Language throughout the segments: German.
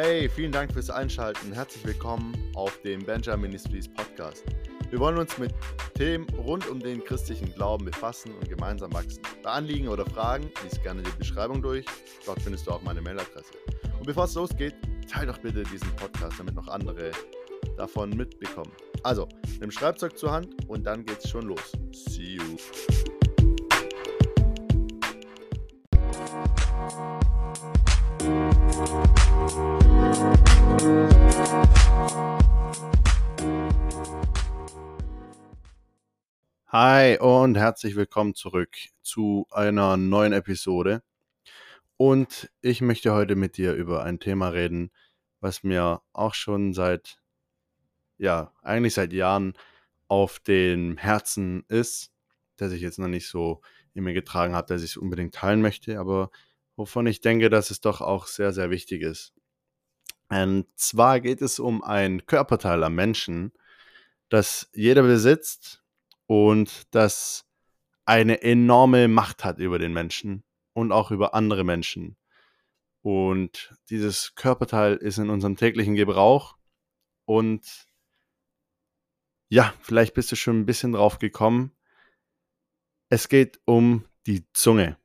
Hey, vielen Dank fürs Einschalten. Herzlich willkommen auf dem Benjamin Ministries Podcast. Wir wollen uns mit Themen rund um den christlichen Glauben befassen und gemeinsam wachsen. Bei Anliegen oder Fragen lies gerne die Beschreibung durch. Dort findest du auch meine Mailadresse. Und bevor es losgeht, teile doch bitte diesen Podcast, damit noch andere davon mitbekommen. Also, nimm Schreibzeug zur Hand und dann geht's schon los. See you. Hi und herzlich willkommen zurück zu einer neuen Episode. Und ich möchte heute mit dir über ein Thema reden, was mir auch schon seit, ja, eigentlich seit Jahren auf dem Herzen ist, das ich jetzt noch nicht so in mir getragen habe, dass ich es unbedingt teilen möchte, aber wovon ich denke, dass es doch auch sehr, sehr wichtig ist. Und zwar geht es um ein Körperteil am Menschen, das jeder besitzt und das eine enorme Macht hat über den Menschen und auch über andere Menschen. Und dieses Körperteil ist in unserem täglichen Gebrauch und ja, vielleicht bist du schon ein bisschen drauf gekommen. Es geht um die Zunge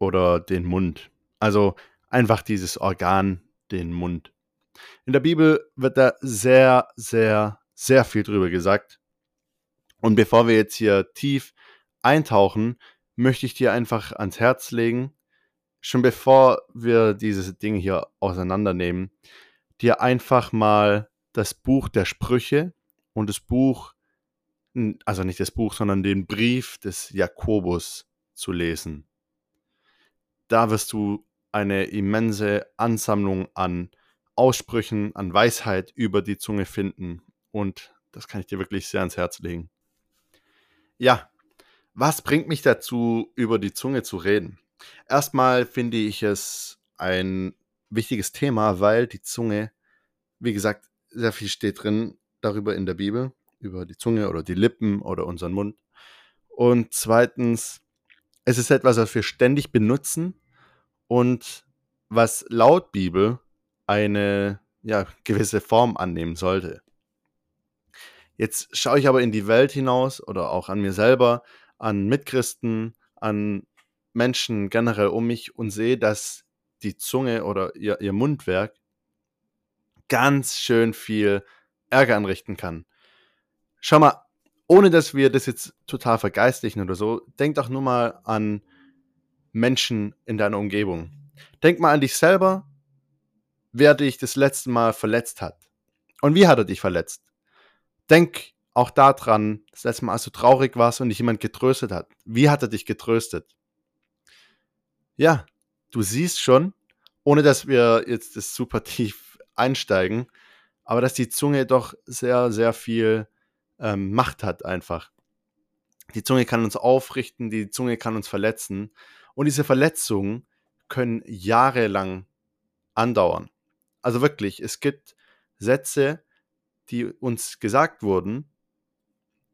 oder den Mund. Also einfach dieses Organ, den Mund. In der Bibel wird da sehr, sehr, sehr viel drüber gesagt. Und bevor wir jetzt hier tief eintauchen, möchte ich dir einfach ans Herz legen, schon bevor wir dieses Ding hier auseinandernehmen, dir einfach mal das Buch der Sprüche und das Buch, also nicht das Buch, sondern den Brief des Jakobus zu lesen. Da wirst du eine immense Ansammlung an Aussprüchen, an Weisheit über die Zunge finden. Und das kann ich dir wirklich sehr ans Herz legen. Ja, was bringt mich dazu, über die Zunge zu reden? Erstmal finde ich es ein wichtiges Thema, weil die Zunge, wie gesagt, sehr viel steht drin darüber in der Bibel, über die Zunge oder die Lippen oder unseren Mund. Und zweitens, es ist etwas, was wir ständig benutzen und was laut Bibel eine ja, gewisse Form annehmen sollte. Jetzt schaue ich aber in die Welt hinaus oder auch an mir selber, an Mitchristen, an Menschen generell um mich und sehe, dass die Zunge oder ihr, ihr Mundwerk ganz schön viel Ärger anrichten kann. Schau mal, ohne dass wir das jetzt total vergeistlichen oder so, denk doch nur mal an Menschen in deiner Umgebung. Denk mal an dich selber, wer dich das letzte Mal verletzt hat. Und wie hat er dich verletzt? Denk auch daran, das letzte Mal, als du traurig warst und dich jemand getröstet hat. Wie hat er dich getröstet? Ja, du siehst schon, ohne dass wir jetzt das super tief einsteigen, aber dass die Zunge doch sehr, sehr viel ähm, Macht hat einfach. Die Zunge kann uns aufrichten, die Zunge kann uns verletzen und diese Verletzungen können jahrelang andauern. Also wirklich, es gibt Sätze, die uns gesagt wurden,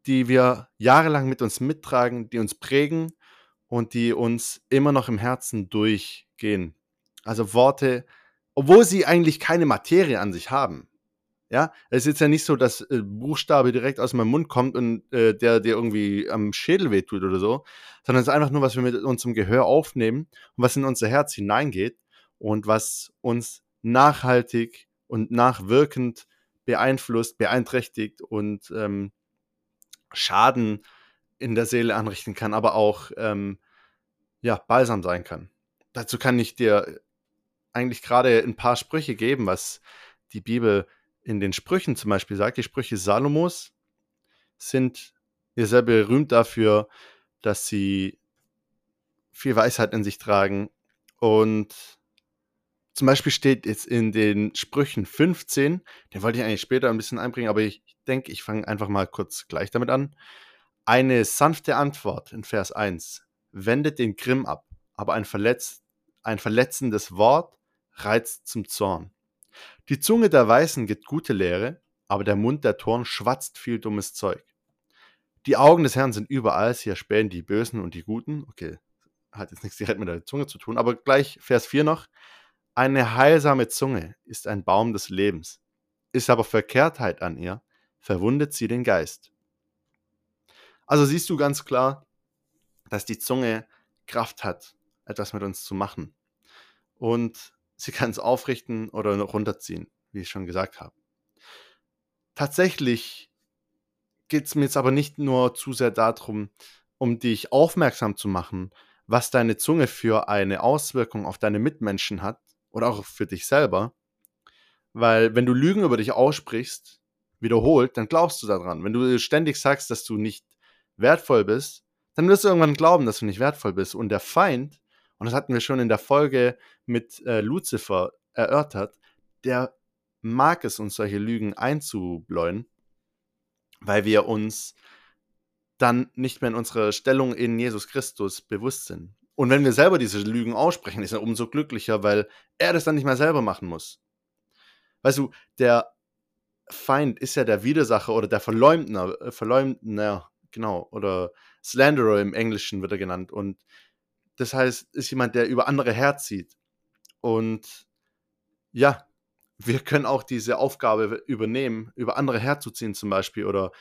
die wir jahrelang mit uns mittragen, die uns prägen und die uns immer noch im Herzen durchgehen. Also Worte, obwohl sie eigentlich keine Materie an sich haben. Ja, es ist ja nicht so, dass äh, Buchstabe direkt aus meinem Mund kommt und äh, der dir irgendwie am Schädel wehtut oder so, sondern es ist einfach nur, was wir mit unserem Gehör aufnehmen und was in unser Herz hineingeht und was uns nachhaltig und nachwirkend beeinflusst, beeinträchtigt und ähm, Schaden in der Seele anrichten kann, aber auch ähm, ja, balsam sein kann. Dazu kann ich dir eigentlich gerade ein paar Sprüche geben, was die Bibel in den Sprüchen zum Beispiel sagt. Die Sprüche Salomos sind ja sehr berühmt dafür, dass sie viel Weisheit in sich tragen und zum Beispiel steht jetzt in den Sprüchen 15, den wollte ich eigentlich später ein bisschen einbringen, aber ich denke, ich fange einfach mal kurz gleich damit an. Eine sanfte Antwort in Vers 1 wendet den Grimm ab, aber ein, verletz, ein verletzendes Wort reizt zum Zorn. Die Zunge der Weißen gibt gute Lehre, aber der Mund der Toren schwatzt viel dummes Zeug. Die Augen des Herrn sind überall, sie erspähen die Bösen und die Guten. Okay, hat jetzt nichts direkt mit der Zunge zu tun, aber gleich Vers 4 noch. Eine heilsame Zunge ist ein Baum des Lebens. Ist aber Verkehrtheit an ihr, verwundet sie den Geist. Also siehst du ganz klar, dass die Zunge Kraft hat, etwas mit uns zu machen. Und sie kann es aufrichten oder runterziehen, wie ich schon gesagt habe. Tatsächlich geht es mir jetzt aber nicht nur zu sehr darum, um dich aufmerksam zu machen, was deine Zunge für eine Auswirkung auf deine Mitmenschen hat oder auch für dich selber. Weil wenn du Lügen über dich aussprichst, wiederholt, dann glaubst du daran. Wenn du ständig sagst, dass du nicht wertvoll bist, dann wirst du irgendwann glauben, dass du nicht wertvoll bist. Und der Feind, und das hatten wir schon in der Folge mit äh, Lucifer erörtert, der mag es, uns solche Lügen einzubläuen, weil wir uns dann nicht mehr in unserer Stellung in Jesus Christus bewusst sind. Und wenn wir selber diese Lügen aussprechen, ist er umso glücklicher, weil er das dann nicht mehr selber machen muss. Weißt du, der Feind ist ja der Widersacher oder der Verleumdner, äh, Verleumdner, genau, oder Slanderer im Englischen wird er genannt. Und das heißt, ist jemand, der über andere herzieht. Und ja, wir können auch diese Aufgabe übernehmen, über andere herzuziehen zum Beispiel oder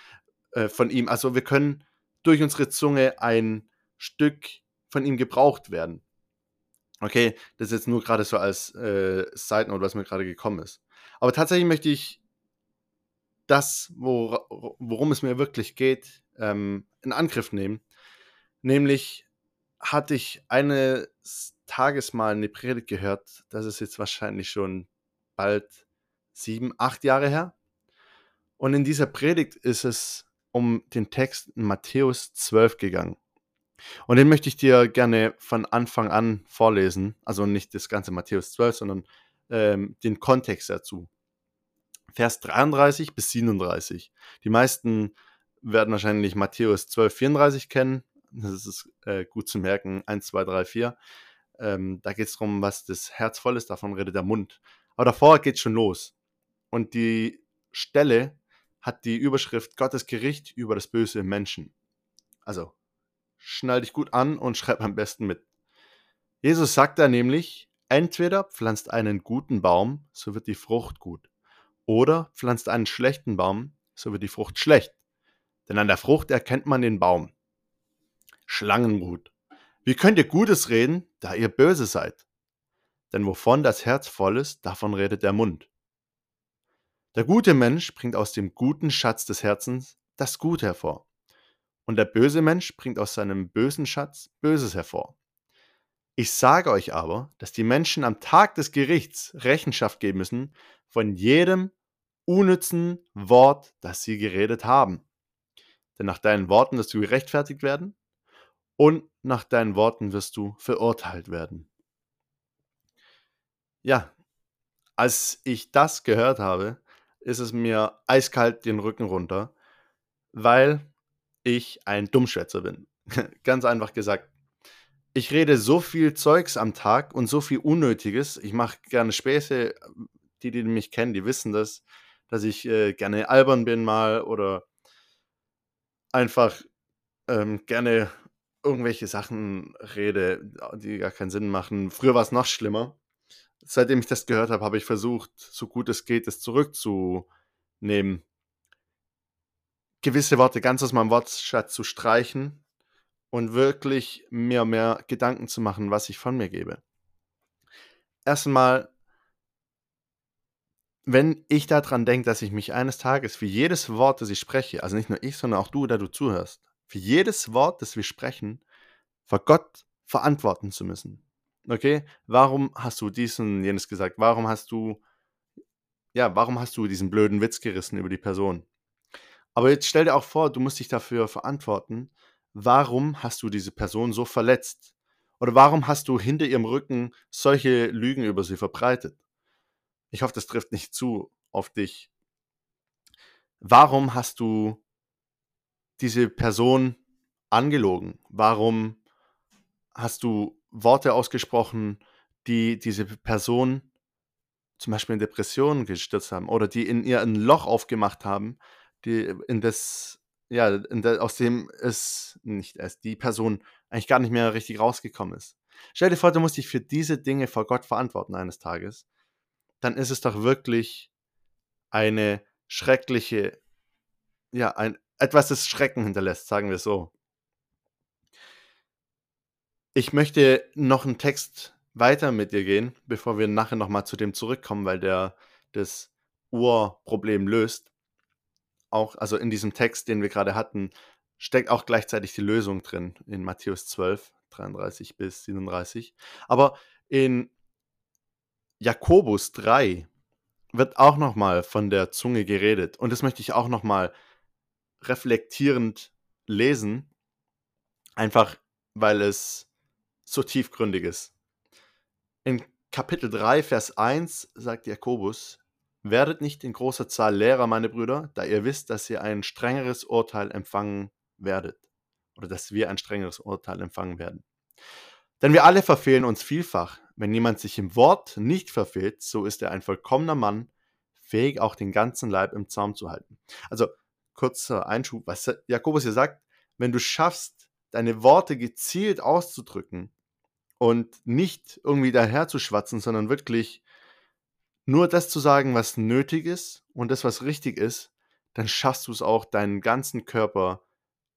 äh, von ihm. Also wir können durch unsere Zunge ein Stück von ihm gebraucht werden. Okay, das ist jetzt nur gerade so als äh, Side Note, was mir gerade gekommen ist. Aber tatsächlich möchte ich das, wo, worum es mir wirklich geht, ähm, in Angriff nehmen. Nämlich hatte ich eines Tages mal eine Predigt gehört, das ist jetzt wahrscheinlich schon bald sieben, acht Jahre her. Und in dieser Predigt ist es um den Text in Matthäus 12 gegangen. Und den möchte ich dir gerne von Anfang an vorlesen. Also nicht das ganze Matthäus 12, sondern ähm, den Kontext dazu. Vers 33 bis 37. Die meisten werden wahrscheinlich Matthäus 12, 34 kennen. Das ist äh, gut zu merken. 1, 2, 3, 4. Ähm, da geht es darum, was das Herz voll ist, davon redet der Mund. Aber davor geht es schon los. Und die Stelle hat die Überschrift Gottes Gericht über das Böse im Menschen. Also, schnall dich gut an und schreib am besten mit. Jesus sagt da nämlich, entweder pflanzt einen guten Baum, so wird die Frucht gut. Oder pflanzt einen schlechten Baum, so wird die Frucht schlecht. Denn an der Frucht erkennt man den Baum. Schlangenbrut. Wie könnt ihr Gutes reden, da ihr böse seid? Denn wovon das Herz voll ist, davon redet der Mund. Der gute Mensch bringt aus dem guten Schatz des Herzens das Gute hervor. Und der böse Mensch bringt aus seinem bösen Schatz Böses hervor. Ich sage euch aber, dass die Menschen am Tag des Gerichts Rechenschaft geben müssen von jedem unnützen Wort, das sie geredet haben. Denn nach deinen Worten wirst du gerechtfertigt werden und nach deinen Worten wirst du verurteilt werden. Ja, als ich das gehört habe, ist es mir eiskalt den Rücken runter, weil ich ein Dummschwätzer bin. Ganz einfach gesagt. Ich rede so viel Zeugs am Tag und so viel Unnötiges. Ich mache gerne Späße. Die, die mich kennen, die wissen das, dass ich äh, gerne albern bin mal oder einfach ähm, gerne irgendwelche Sachen rede, die gar keinen Sinn machen. Früher war es noch schlimmer seitdem ich das gehört habe, habe ich versucht, so gut es geht, es zurückzunehmen. Gewisse Worte ganz aus meinem Wortschatz zu streichen und wirklich mir mehr Gedanken zu machen, was ich von mir gebe. Erstmal, wenn ich daran denke, dass ich mich eines Tages für jedes Wort, das ich spreche, also nicht nur ich, sondern auch du, der du zuhörst, für jedes Wort, das wir sprechen, vor Gott verantworten zu müssen. Okay, warum hast du diesen, jenes gesagt? Warum hast du, ja, warum hast du diesen blöden Witz gerissen über die Person? Aber jetzt stell dir auch vor, du musst dich dafür verantworten. Warum hast du diese Person so verletzt? Oder warum hast du hinter ihrem Rücken solche Lügen über sie verbreitet? Ich hoffe, das trifft nicht zu auf dich. Warum hast du diese Person angelogen? Warum hast du Worte ausgesprochen, die diese Person zum Beispiel in Depressionen gestürzt haben oder die in ihr ein Loch aufgemacht haben, die in das, ja, in der, aus dem es nicht erst die Person eigentlich gar nicht mehr richtig rausgekommen ist. Stell dir vor, du musst dich für diese Dinge vor Gott verantworten eines Tages. Dann ist es doch wirklich eine schreckliche, ja, ein, etwas, das Schrecken hinterlässt, sagen wir so. Ich möchte noch einen Text weiter mit dir gehen, bevor wir nachher nochmal zu dem zurückkommen, weil der das Urproblem löst. Auch, also in diesem Text, den wir gerade hatten, steckt auch gleichzeitig die Lösung drin in Matthäus 12, 33 bis 37. Aber in Jakobus 3 wird auch nochmal von der Zunge geredet. Und das möchte ich auch nochmal reflektierend lesen. Einfach weil es so tiefgründig ist. In Kapitel 3, Vers 1 sagt Jakobus, Werdet nicht in großer Zahl Lehrer, meine Brüder, da ihr wisst, dass ihr ein strengeres Urteil empfangen werdet. Oder dass wir ein strengeres Urteil empfangen werden. Denn wir alle verfehlen uns vielfach. Wenn jemand sich im Wort nicht verfehlt, so ist er ein vollkommener Mann, fähig auch den ganzen Leib im Zaum zu halten. Also kurzer Einschub, was Jakobus hier sagt, wenn du schaffst, deine Worte gezielt auszudrücken und nicht irgendwie daher zu schwatzen, sondern wirklich nur das zu sagen, was nötig ist und das, was richtig ist, dann schaffst du es auch, deinen ganzen Körper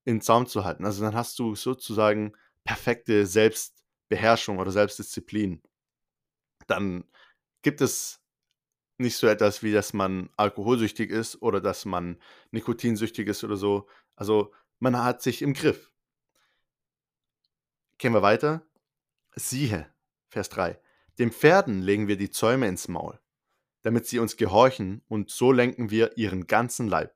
in Zaum zu halten. Also dann hast du sozusagen perfekte Selbstbeherrschung oder Selbstdisziplin. Dann gibt es nicht so etwas wie, dass man alkoholsüchtig ist oder dass man nikotinsüchtig ist oder so. Also man hat sich im Griff. Gehen wir weiter. Siehe, Vers 3. Dem Pferden legen wir die Zäume ins Maul, damit sie uns gehorchen, und so lenken wir ihren ganzen Leib.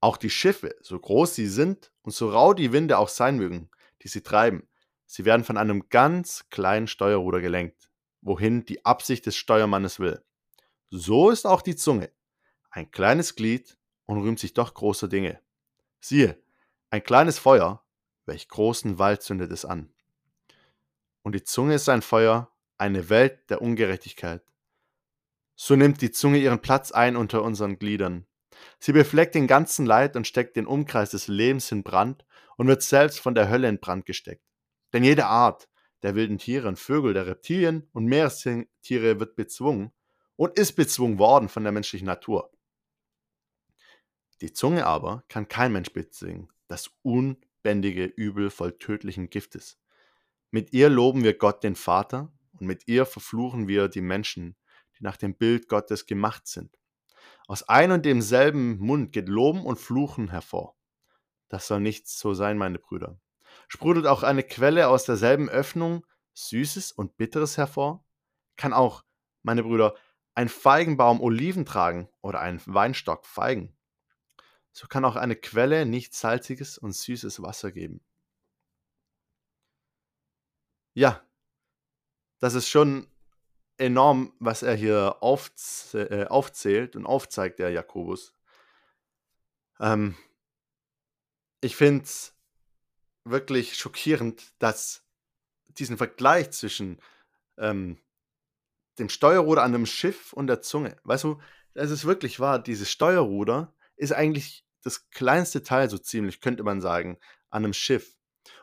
Auch die Schiffe, so groß sie sind und so rau die Winde auch sein mögen, die sie treiben, sie werden von einem ganz kleinen Steuerruder gelenkt, wohin die Absicht des Steuermannes will. So ist auch die Zunge, ein kleines Glied und rühmt sich doch großer Dinge. Siehe, ein kleines Feuer, welch großen Wald zündet es an. Und die Zunge ist ein Feuer, eine Welt der Ungerechtigkeit. So nimmt die Zunge ihren Platz ein unter unseren Gliedern. Sie befleckt den ganzen Leid und steckt den Umkreis des Lebens in Brand und wird selbst von der Hölle in Brand gesteckt. Denn jede Art der wilden Tiere und Vögel, der Reptilien und Meerestiere wird bezwungen und ist bezwungen worden von der menschlichen Natur. Die Zunge aber kann kein Mensch bezwingen, das unbändige Übel voll tödlichen Giftes. Mit ihr loben wir Gott den Vater und mit ihr verfluchen wir die Menschen, die nach dem Bild Gottes gemacht sind. Aus ein und demselben Mund geht Loben und Fluchen hervor. Das soll nicht so sein, meine Brüder. Sprudelt auch eine Quelle aus derselben Öffnung Süßes und Bitteres hervor? Kann auch, meine Brüder, ein Feigenbaum Oliven tragen oder ein Weinstock Feigen? So kann auch eine Quelle nicht salziges und süßes Wasser geben. Ja, das ist schon enorm, was er hier äh, aufzählt und aufzeigt, der Jakobus. Ähm, ich finde es wirklich schockierend, dass diesen Vergleich zwischen ähm, dem Steuerruder an einem Schiff und der Zunge, weißt du, es ist wirklich wahr, dieses Steuerruder ist eigentlich das kleinste Teil, so ziemlich, könnte man sagen, an einem Schiff.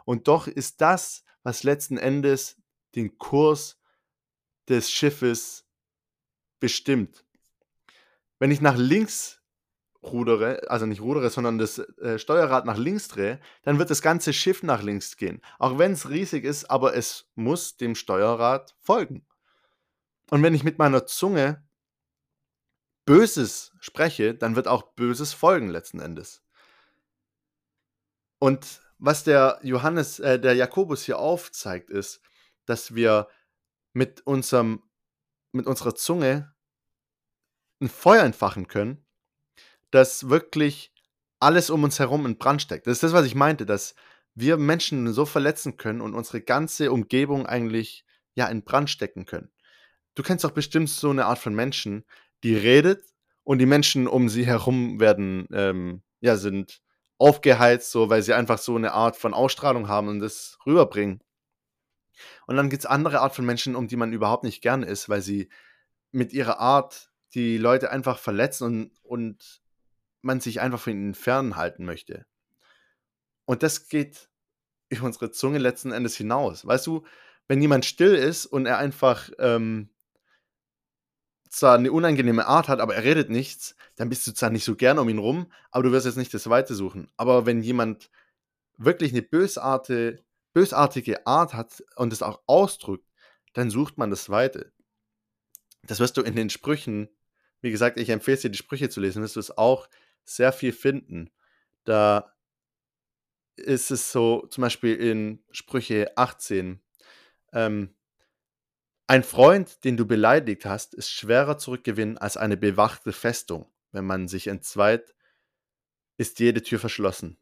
Und doch ist das, was letzten Endes den Kurs des Schiffes bestimmt. Wenn ich nach links rudere, also nicht rudere, sondern das äh, Steuerrad nach links drehe, dann wird das ganze Schiff nach links gehen. Auch wenn es riesig ist, aber es muss dem Steuerrad folgen. Und wenn ich mit meiner Zunge Böses spreche, dann wird auch Böses folgen letzten Endes. Und was der Johannes, äh, der Jakobus hier aufzeigt, ist, dass wir mit unserem, mit unserer Zunge ein Feuer entfachen können, das wirklich alles um uns herum in Brand steckt. Das ist das, was ich meinte, dass wir Menschen so verletzen können und unsere ganze Umgebung eigentlich ja in Brand stecken können. Du kennst doch bestimmt so eine Art von Menschen, die redet und die Menschen um sie herum werden, ähm, ja, sind aufgeheizt, so, weil sie einfach so eine Art von Ausstrahlung haben und das rüberbringen. Und dann gibt es andere Art von Menschen, um die man überhaupt nicht gern ist, weil sie mit ihrer Art die Leute einfach verletzen und, und man sich einfach von ihnen fernhalten möchte. Und das geht über unsere Zunge letzten Endes hinaus. Weißt du, wenn jemand still ist und er einfach ähm, zwar eine unangenehme Art hat, aber er redet nichts, dann bist du zwar nicht so gern um ihn rum, aber du wirst jetzt nicht das Weite suchen. Aber wenn jemand wirklich eine bösartige, bösartige Art hat und es auch ausdrückt, dann sucht man das Weite. Das wirst du in den Sprüchen, wie gesagt, ich empfehle dir, die Sprüche zu lesen, wirst du es auch sehr viel finden. Da ist es so, zum Beispiel in Sprüche 18, ähm, ein Freund, den du beleidigt hast, ist schwerer zurückgewinnen als eine bewachte Festung. Wenn man sich entzweit, ist jede Tür verschlossen.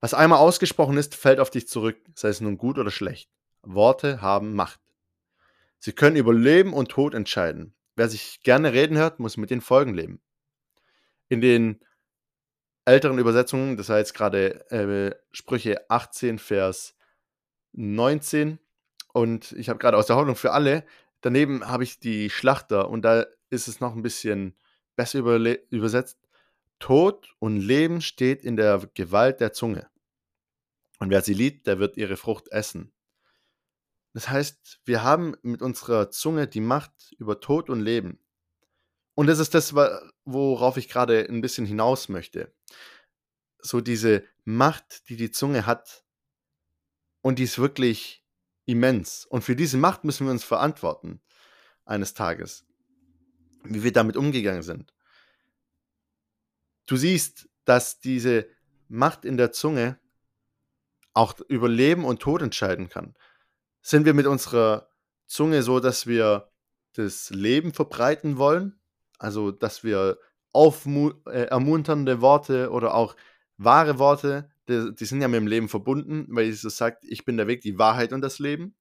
Was einmal ausgesprochen ist, fällt auf dich zurück, sei es nun gut oder schlecht. Worte haben Macht. Sie können über Leben und Tod entscheiden. Wer sich gerne reden hört, muss mit den Folgen leben. In den älteren Übersetzungen, das heißt gerade äh, Sprüche 18, Vers 19, und ich habe gerade aus der Hoffnung für alle, daneben habe ich die Schlachter und da ist es noch ein bisschen besser übersetzt. Tod und Leben steht in der Gewalt der Zunge. Und wer sie liebt, der wird ihre Frucht essen. Das heißt, wir haben mit unserer Zunge die Macht über Tod und Leben. Und das ist das, worauf ich gerade ein bisschen hinaus möchte. So diese Macht, die die Zunge hat. Und die ist wirklich immens. Und für diese Macht müssen wir uns verantworten eines Tages, wie wir damit umgegangen sind. Du siehst, dass diese Macht in der Zunge auch über Leben und Tod entscheiden kann. Sind wir mit unserer Zunge so, dass wir das Leben verbreiten wollen? Also, dass wir äh, ermunternde Worte oder auch wahre Worte die, die sind ja mit dem Leben verbunden, weil Jesus sagt, ich bin der Weg, die Wahrheit und das Leben.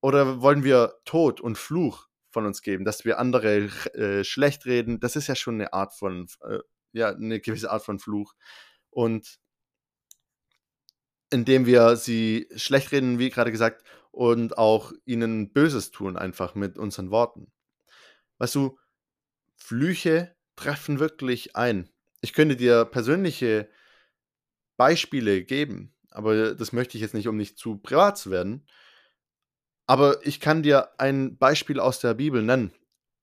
Oder wollen wir Tod und Fluch von uns geben, dass wir andere äh, schlecht reden? Das ist ja schon eine Art von, äh, ja, eine gewisse Art von Fluch. Und indem wir sie schlecht reden, wie gerade gesagt, und auch ihnen Böses tun, einfach mit unseren Worten. Weißt du, Flüche treffen wirklich ein. Ich könnte dir persönliche Beispiele geben, aber das möchte ich jetzt nicht, um nicht zu privat zu werden. Aber ich kann dir ein Beispiel aus der Bibel nennen,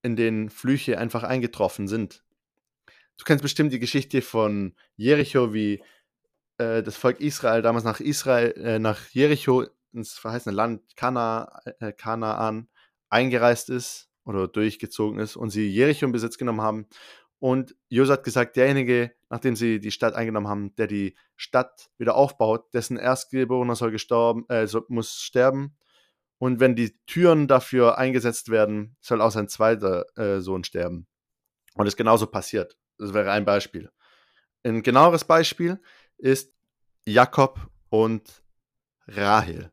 in denen Flüche einfach eingetroffen sind. Du kennst bestimmt die Geschichte von Jericho, wie äh, das Volk Israel damals nach Israel, äh, nach Jericho ins verheißene Land Kana, äh, Kanaan eingereist ist oder durchgezogen ist und sie Jericho in Besitz genommen haben und Josua hat gesagt, derjenige, nachdem sie die Stadt eingenommen haben, der die Stadt wieder aufbaut, dessen Erstgeborener soll gestorben, äh, muss sterben. Und wenn die Türen dafür eingesetzt werden, soll auch sein zweiter äh, Sohn sterben. Und es ist genauso passiert. Das wäre ein Beispiel. Ein genaueres Beispiel ist Jakob und Rahel.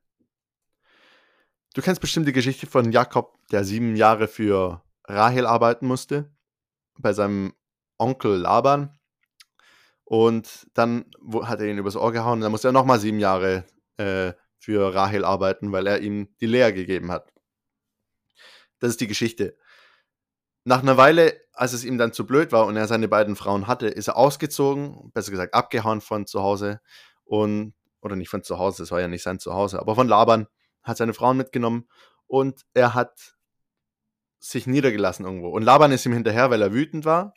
Du kennst bestimmt die Geschichte von Jakob, der sieben Jahre für Rahel arbeiten musste bei seinem Onkel Laban. Und dann hat er ihn übers Ohr gehauen. Dann musste er nochmal sieben Jahre äh, für Rahel arbeiten, weil er ihm die Lea gegeben hat. Das ist die Geschichte. Nach einer Weile, als es ihm dann zu blöd war und er seine beiden Frauen hatte, ist er ausgezogen, besser gesagt abgehauen von zu Hause und oder nicht von zu Hause, das war ja nicht sein Zuhause, aber von Laban, hat seine Frauen mitgenommen und er hat sich niedergelassen irgendwo. Und Laban ist ihm hinterher, weil er wütend war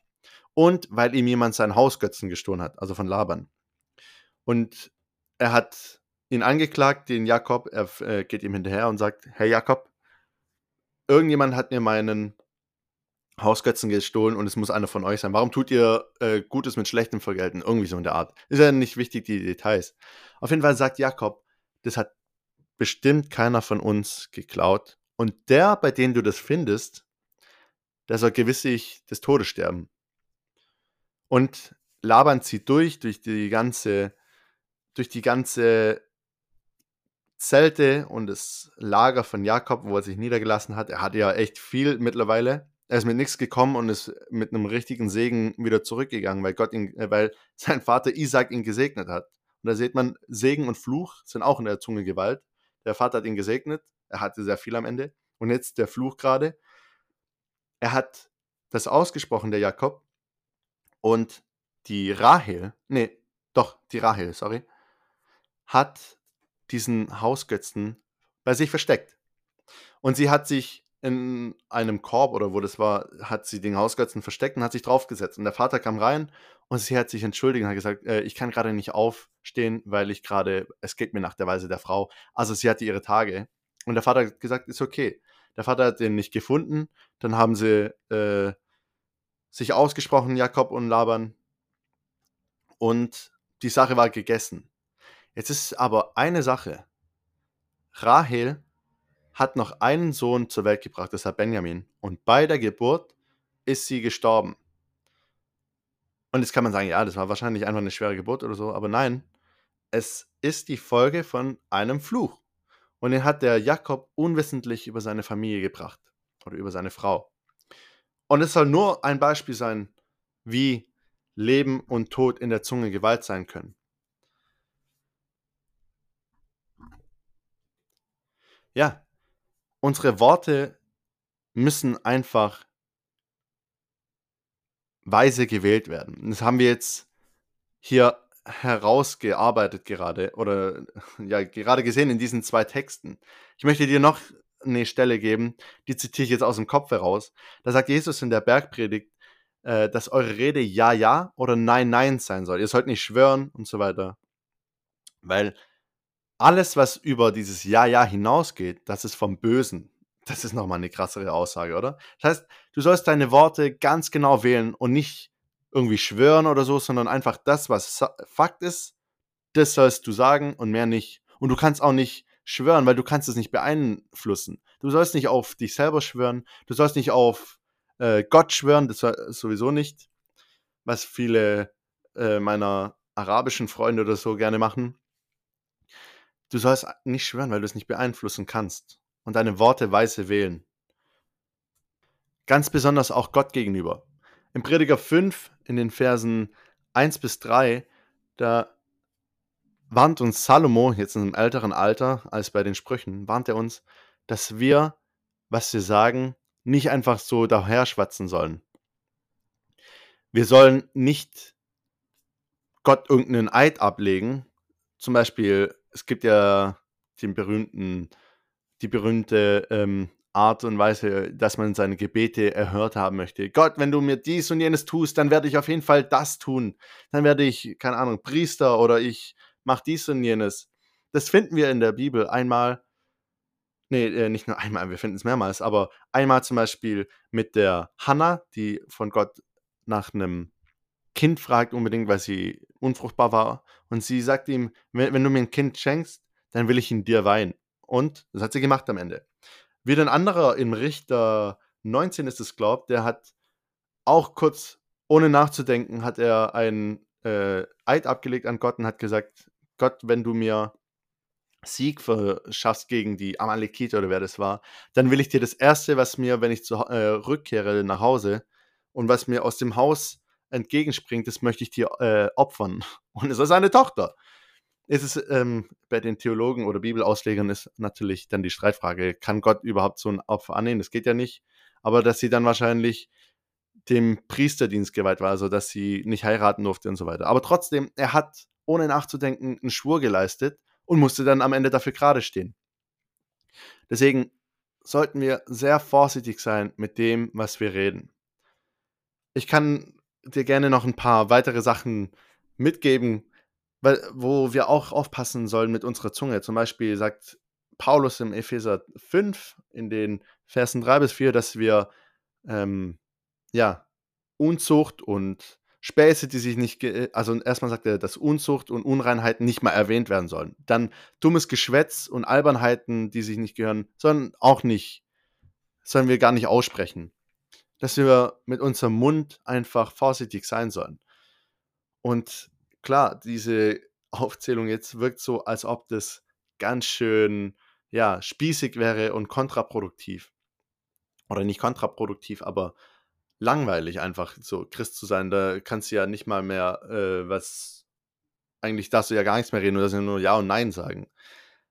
und weil ihm jemand seinen Hausgötzen gestohlen hat, also von Laban. Und er hat ihn angeklagt, den Jakob, er äh, geht ihm hinterher und sagt, Herr Jakob, irgendjemand hat mir meinen Hausgötzen gestohlen und es muss einer von euch sein. Warum tut ihr äh, Gutes mit Schlechtem vergelten? Irgendwie so in der Art. Ist ja nicht wichtig, die Details. Auf jeden Fall sagt Jakob, das hat bestimmt keiner von uns geklaut. Und der, bei dem du das findest, der soll gewisslich des Todes sterben. Und Laban zieht durch, durch die ganze, durch die ganze Zelte und das Lager von Jakob, wo er sich niedergelassen hat. Er hatte ja echt viel mittlerweile. Er ist mit nichts gekommen und ist mit einem richtigen Segen wieder zurückgegangen, weil Gott ihn, äh, weil sein Vater Isaac ihn gesegnet hat. Und da sieht man, Segen und Fluch sind auch in der Zunge Gewalt. Der Vater hat ihn gesegnet er hatte sehr viel am Ende. Und jetzt der Fluch gerade. Er hat das ausgesprochen, der Jakob. Und die Rahel, nee, doch, die Rahel, sorry, hat diesen Hausgötzen bei sich versteckt. Und sie hat sich in einem Korb oder wo das war, hat sie den Hausgötzen versteckt und hat sich draufgesetzt. Und der Vater kam rein und sie hat sich entschuldigt und hat gesagt, äh, ich kann gerade nicht aufstehen, weil ich gerade, es geht mir nach der Weise der Frau. Also sie hatte ihre Tage. Und der Vater hat gesagt, ist okay. Der Vater hat den nicht gefunden. Dann haben sie äh, sich ausgesprochen, Jakob und Laban. Und die Sache war gegessen. Jetzt ist aber eine Sache. Rahel hat noch einen Sohn zur Welt gebracht, das hat Benjamin. Und bei der Geburt ist sie gestorben. Und jetzt kann man sagen, ja, das war wahrscheinlich einfach eine schwere Geburt oder so, aber nein, es ist die Folge von einem Fluch. Und den hat der Jakob unwissentlich über seine Familie gebracht oder über seine Frau. Und es soll nur ein Beispiel sein, wie Leben und Tod in der Zunge Gewalt sein können. Ja, unsere Worte müssen einfach weise gewählt werden. Das haben wir jetzt hier herausgearbeitet gerade oder ja gerade gesehen in diesen zwei Texten. Ich möchte dir noch eine Stelle geben, die zitiere ich jetzt aus dem Kopf heraus. Da sagt Jesus in der Bergpredigt, äh, dass eure Rede ja, ja oder nein, nein sein soll. Ihr sollt nicht schwören und so weiter. Weil alles, was über dieses Ja, ja hinausgeht, das ist vom Bösen. Das ist nochmal eine krassere Aussage, oder? Das heißt, du sollst deine Worte ganz genau wählen und nicht irgendwie schwören oder so, sondern einfach das, was Fakt ist, das sollst du sagen und mehr nicht. Und du kannst auch nicht schwören, weil du kannst es nicht beeinflussen. Du sollst nicht auf dich selber schwören, du sollst nicht auf äh, Gott schwören, das sowieso nicht, was viele äh, meiner arabischen Freunde oder so gerne machen. Du sollst nicht schwören, weil du es nicht beeinflussen kannst und deine Worte weise wählen. Ganz besonders auch Gott gegenüber. Im Prediger 5 in den Versen 1 bis 3, da warnt uns Salomo, jetzt in einem älteren Alter als bei den Sprüchen, warnt er uns, dass wir, was wir sagen, nicht einfach so daher schwatzen sollen. Wir sollen nicht Gott irgendeinen Eid ablegen. Zum Beispiel, es gibt ja den berühmten, die berühmte ähm, Art und Weise, dass man seine Gebete erhört haben möchte. Gott, wenn du mir dies und jenes tust, dann werde ich auf jeden Fall das tun. Dann werde ich, keine Ahnung, Priester oder ich mache dies und jenes. Das finden wir in der Bibel einmal. Nee, äh, nicht nur einmal, wir finden es mehrmals, aber einmal zum Beispiel mit der Hannah, die von Gott nach einem Kind fragt, unbedingt, weil sie unfruchtbar war. Und sie sagt ihm, wenn, wenn du mir ein Kind schenkst, dann will ich ihn dir weihen. Und das hat sie gemacht am Ende. Wieder ein anderer im Richter 19 ist es, glaubt, der hat auch kurz, ohne nachzudenken, hat er einen äh, Eid abgelegt an Gott und hat gesagt, Gott, wenn du mir Sieg verschaffst gegen die Amalekite oder wer das war, dann will ich dir das Erste, was mir, wenn ich zurückkehre äh, nach Hause und was mir aus dem Haus entgegenspringt, das möchte ich dir äh, opfern. Und es ist seine Tochter es ähm, bei den Theologen oder Bibelauslegern ist natürlich dann die Streitfrage, kann Gott überhaupt so ein Opfer annehmen? Das geht ja nicht. Aber dass sie dann wahrscheinlich dem Priesterdienst geweiht war, also dass sie nicht heiraten durfte und so weiter. Aber trotzdem, er hat ohne nachzudenken einen Schwur geleistet und musste dann am Ende dafür gerade stehen. Deswegen sollten wir sehr vorsichtig sein mit dem, was wir reden. Ich kann dir gerne noch ein paar weitere Sachen mitgeben, wo wir auch aufpassen sollen mit unserer Zunge. Zum Beispiel sagt Paulus im Epheser 5 in den Versen 3 bis 4, dass wir ähm, ja, Unzucht und Späße, die sich nicht, also erstmal sagt er, dass Unzucht und Unreinheiten nicht mal erwähnt werden sollen. Dann dummes Geschwätz und Albernheiten, die sich nicht gehören, sollen auch nicht, sollen wir gar nicht aussprechen. Dass wir mit unserem Mund einfach vorsichtig sein sollen. Und klar, diese Aufzählung jetzt wirkt so, als ob das ganz schön, ja, spießig wäre und kontraproduktiv. Oder nicht kontraproduktiv, aber langweilig einfach so Christ zu sein. Da kannst du ja nicht mal mehr äh, was, eigentlich darfst du ja gar nichts mehr reden oder nur Ja und Nein sagen.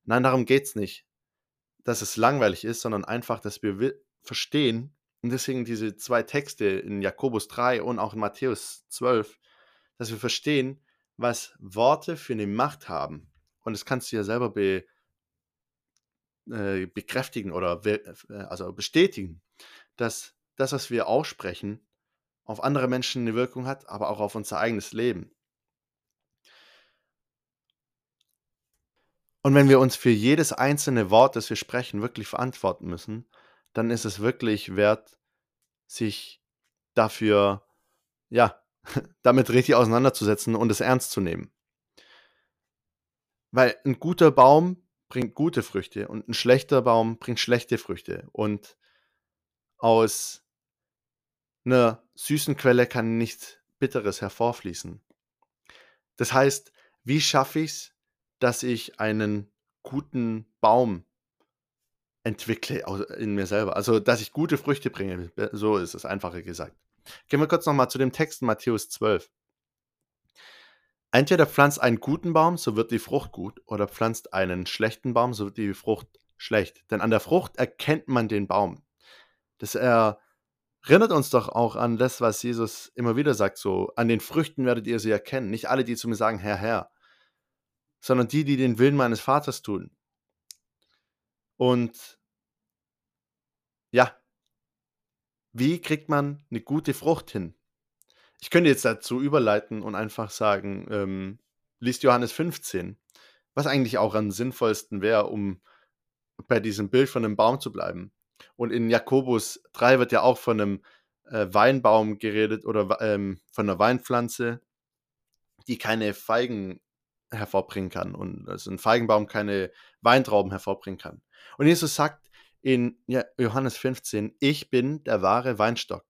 Nein, darum geht es nicht, dass es langweilig ist, sondern einfach, dass wir verstehen, und deswegen diese zwei Texte in Jakobus 3 und auch in Matthäus 12, dass wir verstehen, was Worte für eine Macht haben. Und das kannst du ja selber be, äh, bekräftigen oder äh, also bestätigen, dass das, was wir aussprechen, auf andere Menschen eine Wirkung hat, aber auch auf unser eigenes Leben. Und wenn wir uns für jedes einzelne Wort, das wir sprechen, wirklich verantworten müssen, dann ist es wirklich wert, sich dafür, ja, damit richtig auseinanderzusetzen und es ernst zu nehmen. Weil ein guter Baum bringt gute Früchte und ein schlechter Baum bringt schlechte Früchte. Und aus einer süßen Quelle kann nichts Bitteres hervorfließen. Das heißt, wie schaffe ich es, dass ich einen guten Baum entwickle in mir selber? Also, dass ich gute Früchte bringe. So ist es einfacher gesagt. Gehen wir kurz nochmal zu dem Text in Matthäus 12. Entweder pflanzt einen guten Baum, so wird die Frucht gut, oder pflanzt einen schlechten Baum, so wird die Frucht schlecht. Denn an der Frucht erkennt man den Baum. Das erinnert uns doch auch an das, was Jesus immer wieder sagt, so, an den Früchten werdet ihr sie erkennen. Nicht alle, die zu mir sagen, Herr, Herr, sondern die, die den Willen meines Vaters tun. Und ja, wie kriegt man eine gute Frucht hin? Ich könnte jetzt dazu überleiten und einfach sagen, ähm, liest Johannes 15, was eigentlich auch am sinnvollsten wäre, um bei diesem Bild von einem Baum zu bleiben. Und in Jakobus 3 wird ja auch von einem äh, Weinbaum geredet oder ähm, von einer Weinpflanze, die keine Feigen hervorbringen kann und also ein Feigenbaum keine Weintrauben hervorbringen kann. Und Jesus sagt in Johannes 15, ich bin der wahre Weinstock.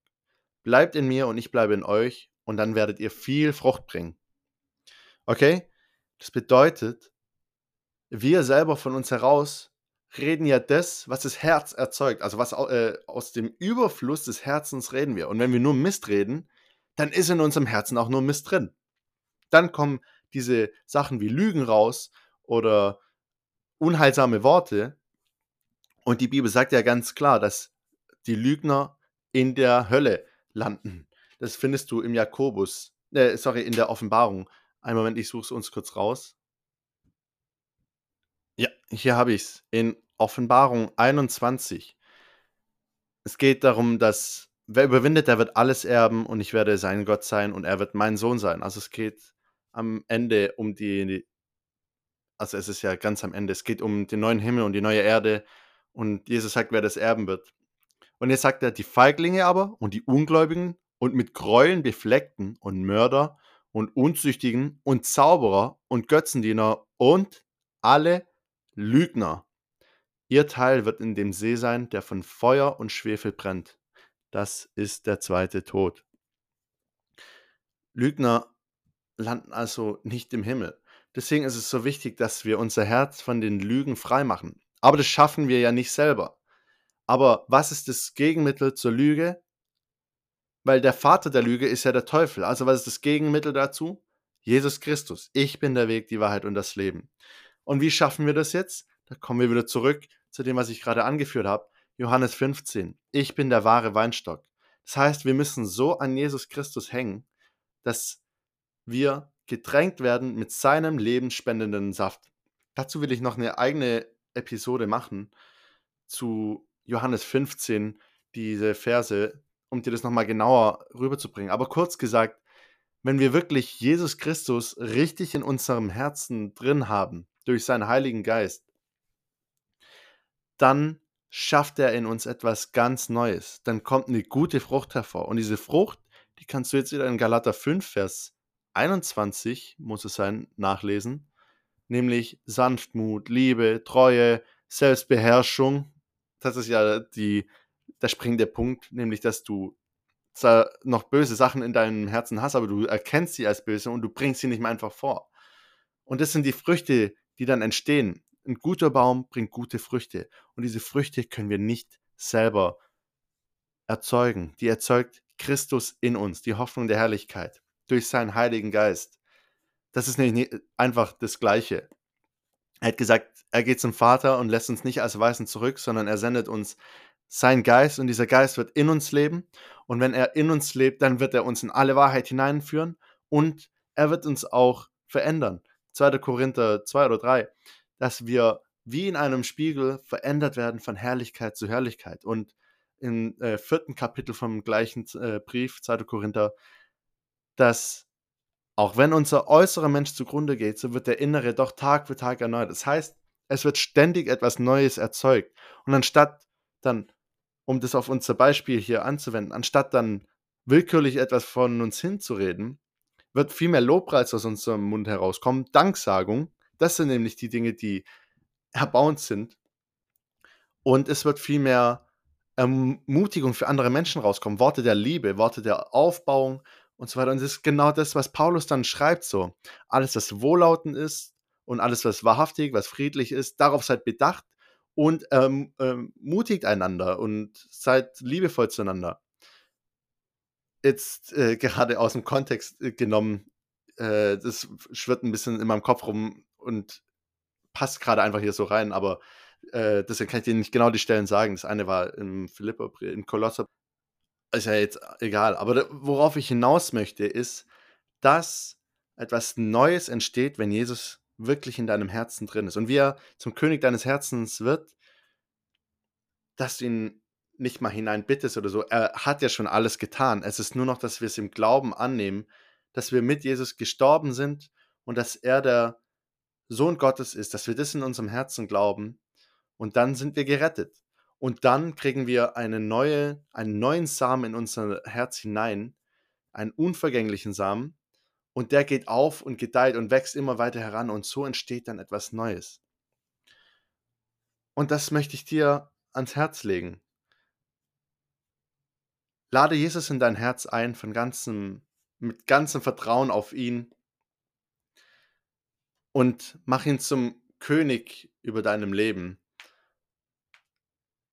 Bleibt in mir und ich bleibe in euch und dann werdet ihr viel Frucht bringen. Okay? Das bedeutet, wir selber von uns heraus reden ja das, was das Herz erzeugt. Also was äh, aus dem Überfluss des Herzens reden wir. Und wenn wir nur Mist reden, dann ist in unserem Herzen auch nur Mist drin. Dann kommen diese Sachen wie Lügen raus oder unheilsame Worte. Und die Bibel sagt ja ganz klar, dass die Lügner in der Hölle landen. Das findest du im Jakobus, äh, sorry, in der Offenbarung. Einen Moment, ich suche es uns kurz raus. Ja, hier habe ich es. In Offenbarung 21. Es geht darum, dass wer überwindet, der wird alles erben und ich werde sein Gott sein und er wird mein Sohn sein. Also es geht am Ende um die, also es ist ja ganz am Ende, es geht um den neuen Himmel und die neue Erde und Jesus sagt, wer das erben wird. Und jetzt sagt er, die Feiglinge aber und die Ungläubigen und mit Gräueln befleckten und Mörder und Unzüchtigen und Zauberer und Götzendiener und alle Lügner. Ihr Teil wird in dem See sein, der von Feuer und Schwefel brennt. Das ist der zweite Tod. Lügner landen also nicht im Himmel. Deswegen ist es so wichtig, dass wir unser Herz von den Lügen freimachen. Aber das schaffen wir ja nicht selber. Aber was ist das Gegenmittel zur Lüge? Weil der Vater der Lüge ist ja der Teufel. Also was ist das Gegenmittel dazu? Jesus Christus. Ich bin der Weg, die Wahrheit und das Leben. Und wie schaffen wir das jetzt? Da kommen wir wieder zurück zu dem, was ich gerade angeführt habe. Johannes 15. Ich bin der wahre Weinstock. Das heißt, wir müssen so an Jesus Christus hängen, dass wir getränkt werden mit seinem lebensspendenden Saft. Dazu will ich noch eine eigene Episode machen zu Johannes 15, diese Verse, um dir das nochmal genauer rüberzubringen. Aber kurz gesagt, wenn wir wirklich Jesus Christus richtig in unserem Herzen drin haben, durch seinen Heiligen Geist, dann schafft er in uns etwas ganz Neues. Dann kommt eine gute Frucht hervor. Und diese Frucht, die kannst du jetzt wieder in Galater 5, Vers 21, muss es sein, nachlesen. Nämlich Sanftmut, Liebe, Treue, Selbstbeherrschung. Das ist ja die der springende Punkt, nämlich dass du zwar noch böse Sachen in deinem Herzen hast, aber du erkennst sie als böse und du bringst sie nicht mehr einfach vor. Und das sind die Früchte, die dann entstehen. Ein guter Baum bringt gute Früchte und diese Früchte können wir nicht selber erzeugen. Die erzeugt Christus in uns, die Hoffnung der Herrlichkeit durch seinen Heiligen Geist. Das ist nicht einfach das Gleiche. Er hat gesagt, er geht zum Vater und lässt uns nicht als Weißen zurück, sondern er sendet uns sein Geist und dieser Geist wird in uns leben. Und wenn er in uns lebt, dann wird er uns in alle Wahrheit hineinführen und er wird uns auch verändern. 2. Korinther 2 oder 3, dass wir wie in einem Spiegel verändert werden von Herrlichkeit zu Herrlichkeit. Und im äh, vierten Kapitel vom gleichen äh, Brief, 2. Korinther, dass auch wenn unser äußerer Mensch zugrunde geht, so wird der innere doch Tag für Tag erneuert. Das heißt, es wird ständig etwas Neues erzeugt. Und anstatt dann, um das auf unser Beispiel hier anzuwenden, anstatt dann willkürlich etwas von uns hinzureden, wird viel mehr Lobpreis aus unserem Mund herauskommen, Danksagung. Das sind nämlich die Dinge, die erbauend sind. Und es wird viel mehr Ermutigung für andere Menschen rauskommen, Worte der Liebe, Worte der Aufbauung und so weiter. Und das ist genau das, was Paulus dann schreibt so. Alles, was wohllautend ist und alles, was wahrhaftig, was friedlich ist, darauf seid bedacht und ähm, ähm, mutigt einander und seid liebevoll zueinander. Jetzt äh, gerade aus dem Kontext äh, genommen, äh, das schwirrt ein bisschen in meinem Kopf rum und passt gerade einfach hier so rein, aber äh, deswegen kann ich dir nicht genau die Stellen sagen. Das eine war im Philippa, in Kolosser. Ist ja jetzt egal. Aber worauf ich hinaus möchte, ist, dass etwas Neues entsteht, wenn Jesus wirklich in deinem Herzen drin ist. Und wie er zum König deines Herzens wird, dass du ihn nicht mal hineinbittest oder so. Er hat ja schon alles getan. Es ist nur noch, dass wir es im Glauben annehmen, dass wir mit Jesus gestorben sind und dass er der Sohn Gottes ist, dass wir das in unserem Herzen glauben und dann sind wir gerettet. Und dann kriegen wir eine neue, einen neuen Samen in unser Herz hinein, einen unvergänglichen Samen, und der geht auf und gedeiht und wächst immer weiter heran und so entsteht dann etwas Neues. Und das möchte ich dir ans Herz legen. Lade Jesus in dein Herz ein von ganzem, mit ganzem Vertrauen auf ihn und mach ihn zum König über deinem Leben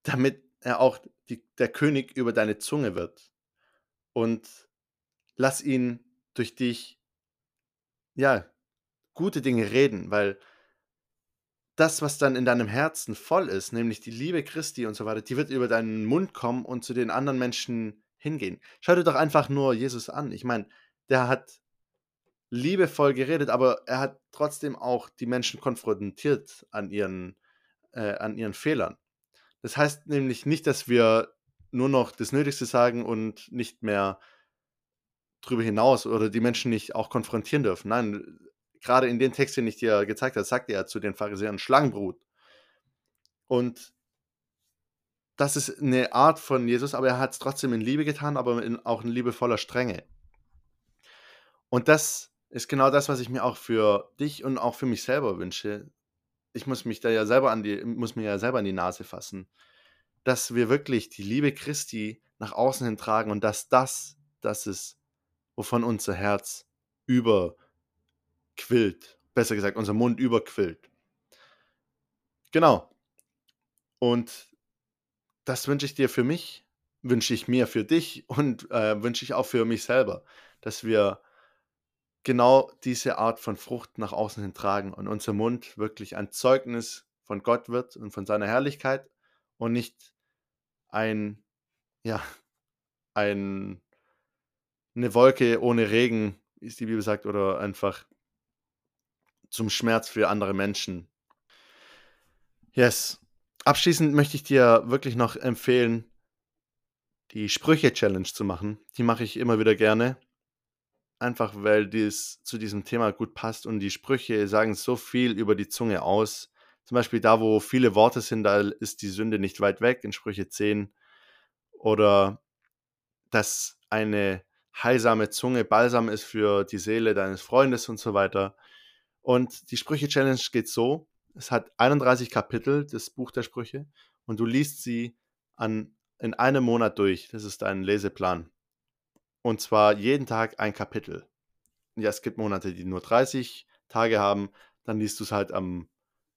damit er auch die, der König über deine Zunge wird. Und lass ihn durch dich, ja, gute Dinge reden, weil das, was dann in deinem Herzen voll ist, nämlich die Liebe Christi und so weiter, die wird über deinen Mund kommen und zu den anderen Menschen hingehen. Schau dir doch einfach nur Jesus an. Ich meine, der hat liebevoll geredet, aber er hat trotzdem auch die Menschen konfrontiert an ihren, äh, an ihren Fehlern. Das heißt nämlich nicht, dass wir nur noch das Nötigste sagen und nicht mehr drüber hinaus oder die Menschen nicht auch konfrontieren dürfen. Nein, gerade in den Text, den ich dir gezeigt habe, sagt er zu den Pharisäern Schlangenbrut. Und das ist eine Art von Jesus, aber er hat es trotzdem in Liebe getan, aber in, auch in liebevoller Strenge. Und das ist genau das, was ich mir auch für dich und auch für mich selber wünsche, ich muss mich da ja selber an die, muss mir ja selber an die Nase fassen, dass wir wirklich die Liebe Christi nach außen hin tragen und dass das, das ist, wovon unser Herz überquillt. Besser gesagt, unser Mund überquillt. Genau. Und das wünsche ich dir für mich, wünsche ich mir für dich und äh, wünsche ich auch für mich selber, dass wir genau diese Art von Frucht nach außen hin tragen und unser Mund wirklich ein Zeugnis von Gott wird und von seiner Herrlichkeit und nicht ein, ja, ein, eine Wolke ohne Regen, wie es die Bibel sagt, oder einfach zum Schmerz für andere Menschen. Yes. Abschließend möchte ich dir wirklich noch empfehlen, die Sprüche-Challenge zu machen. Die mache ich immer wieder gerne einfach weil dies zu diesem Thema gut passt und die Sprüche sagen so viel über die Zunge aus. Zum Beispiel da, wo viele Worte sind, da ist die Sünde nicht weit weg, in Sprüche 10. Oder dass eine heilsame Zunge Balsam ist für die Seele deines Freundes und so weiter. Und die Sprüche-Challenge geht so: Es hat 31 Kapitel, das Buch der Sprüche, und du liest sie an, in einem Monat durch. Das ist dein Leseplan. Und zwar jeden Tag ein Kapitel. Ja, es gibt Monate, die nur 30 Tage haben. Dann liest du es halt am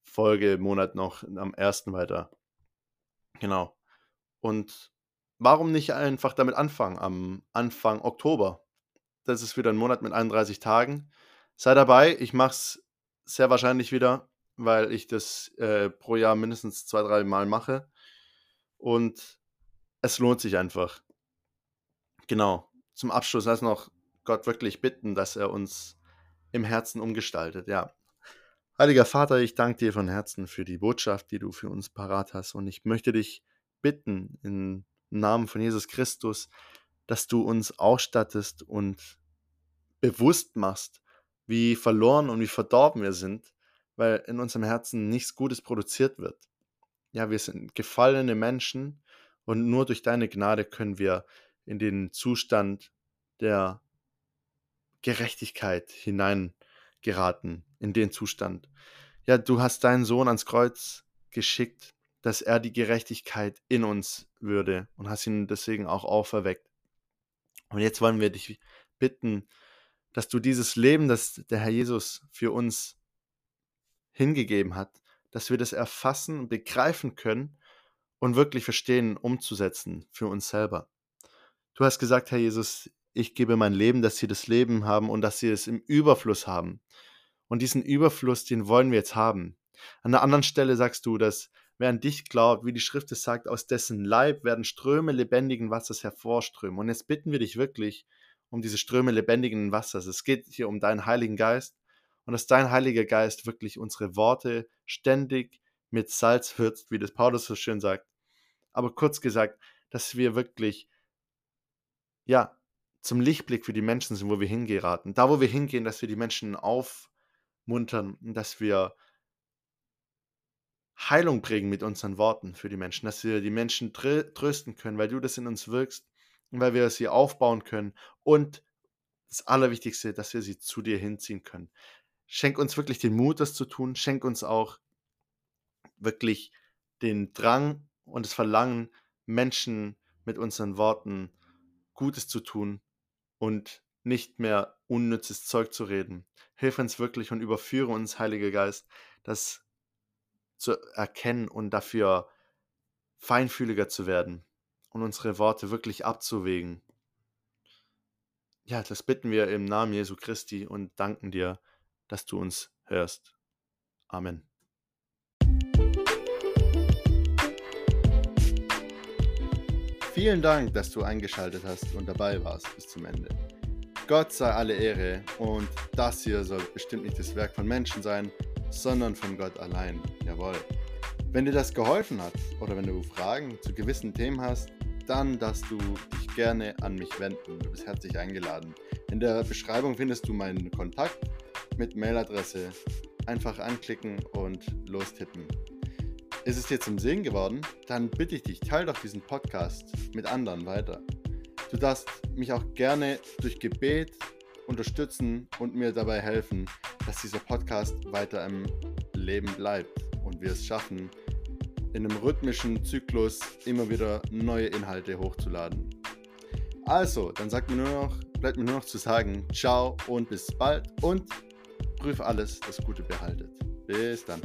Folgemonat noch am ersten weiter. Genau. Und warum nicht einfach damit anfangen? Am Anfang Oktober. Das ist wieder ein Monat mit 31 Tagen. Sei dabei. Ich mache es sehr wahrscheinlich wieder, weil ich das äh, pro Jahr mindestens zwei, drei Mal mache. Und es lohnt sich einfach. Genau zum Abschluss lass noch Gott wirklich bitten, dass er uns im Herzen umgestaltet, ja. Heiliger Vater, ich danke dir von Herzen für die Botschaft, die du für uns parat hast. Und ich möchte dich bitten, im Namen von Jesus Christus, dass du uns ausstattest und bewusst machst, wie verloren und wie verdorben wir sind, weil in unserem Herzen nichts Gutes produziert wird. Ja, wir sind gefallene Menschen und nur durch deine Gnade können wir in den Zustand der Gerechtigkeit hineingeraten, in den Zustand. Ja, du hast deinen Sohn ans Kreuz geschickt, dass er die Gerechtigkeit in uns würde und hast ihn deswegen auch auferweckt. Und jetzt wollen wir dich bitten, dass du dieses Leben, das der Herr Jesus für uns hingegeben hat, dass wir das erfassen und begreifen können und wirklich verstehen, umzusetzen für uns selber. Du hast gesagt, Herr Jesus, ich gebe mein Leben, dass sie das Leben haben und dass sie es im Überfluss haben. Und diesen Überfluss, den wollen wir jetzt haben. An der anderen Stelle sagst du, dass wer an dich glaubt, wie die Schrift es sagt, aus dessen Leib werden Ströme lebendigen Wassers hervorströmen. Und jetzt bitten wir dich wirklich um diese Ströme lebendigen Wassers. Es geht hier um deinen Heiligen Geist und dass dein Heiliger Geist wirklich unsere Worte ständig mit Salz würzt, wie das Paulus so schön sagt. Aber kurz gesagt, dass wir wirklich, ja, zum Lichtblick für die Menschen sind, wo wir hingeraten. Da, wo wir hingehen, dass wir die Menschen aufmuntern, dass wir Heilung bringen mit unseren Worten für die Menschen, dass wir die Menschen trösten können, weil du das in uns wirkst und weil wir sie aufbauen können und das Allerwichtigste, dass wir sie zu dir hinziehen können. Schenk uns wirklich den Mut, das zu tun. Schenk uns auch wirklich den Drang und das Verlangen, Menschen mit unseren Worten Gutes zu tun und nicht mehr unnützes Zeug zu reden. Hilf uns wirklich und überführe uns, Heiliger Geist, das zu erkennen und dafür feinfühliger zu werden und unsere Worte wirklich abzuwägen. Ja, das bitten wir im Namen Jesu Christi und danken dir, dass du uns hörst. Amen. Vielen Dank, dass du eingeschaltet hast und dabei warst bis zum Ende. Gott sei alle Ehre und das hier soll bestimmt nicht das Werk von Menschen sein, sondern von Gott allein. Jawohl. Wenn dir das geholfen hat oder wenn du Fragen zu gewissen Themen hast, dann darfst du dich gerne an mich wenden. Du bist herzlich eingeladen. In der Beschreibung findest du meinen Kontakt mit Mailadresse. Einfach anklicken und lostippen. Ist es dir zum Sehen geworden? Dann bitte ich dich, teile doch diesen Podcast mit anderen weiter. Du darfst mich auch gerne durch Gebet unterstützen und mir dabei helfen, dass dieser Podcast weiter im Leben bleibt und wir es schaffen, in einem rhythmischen Zyklus immer wieder neue Inhalte hochzuladen. Also, dann sagt mir nur noch, bleibt mir nur noch zu sagen, ciao und bis bald und prüfe alles, das Gute behaltet. Bis dann.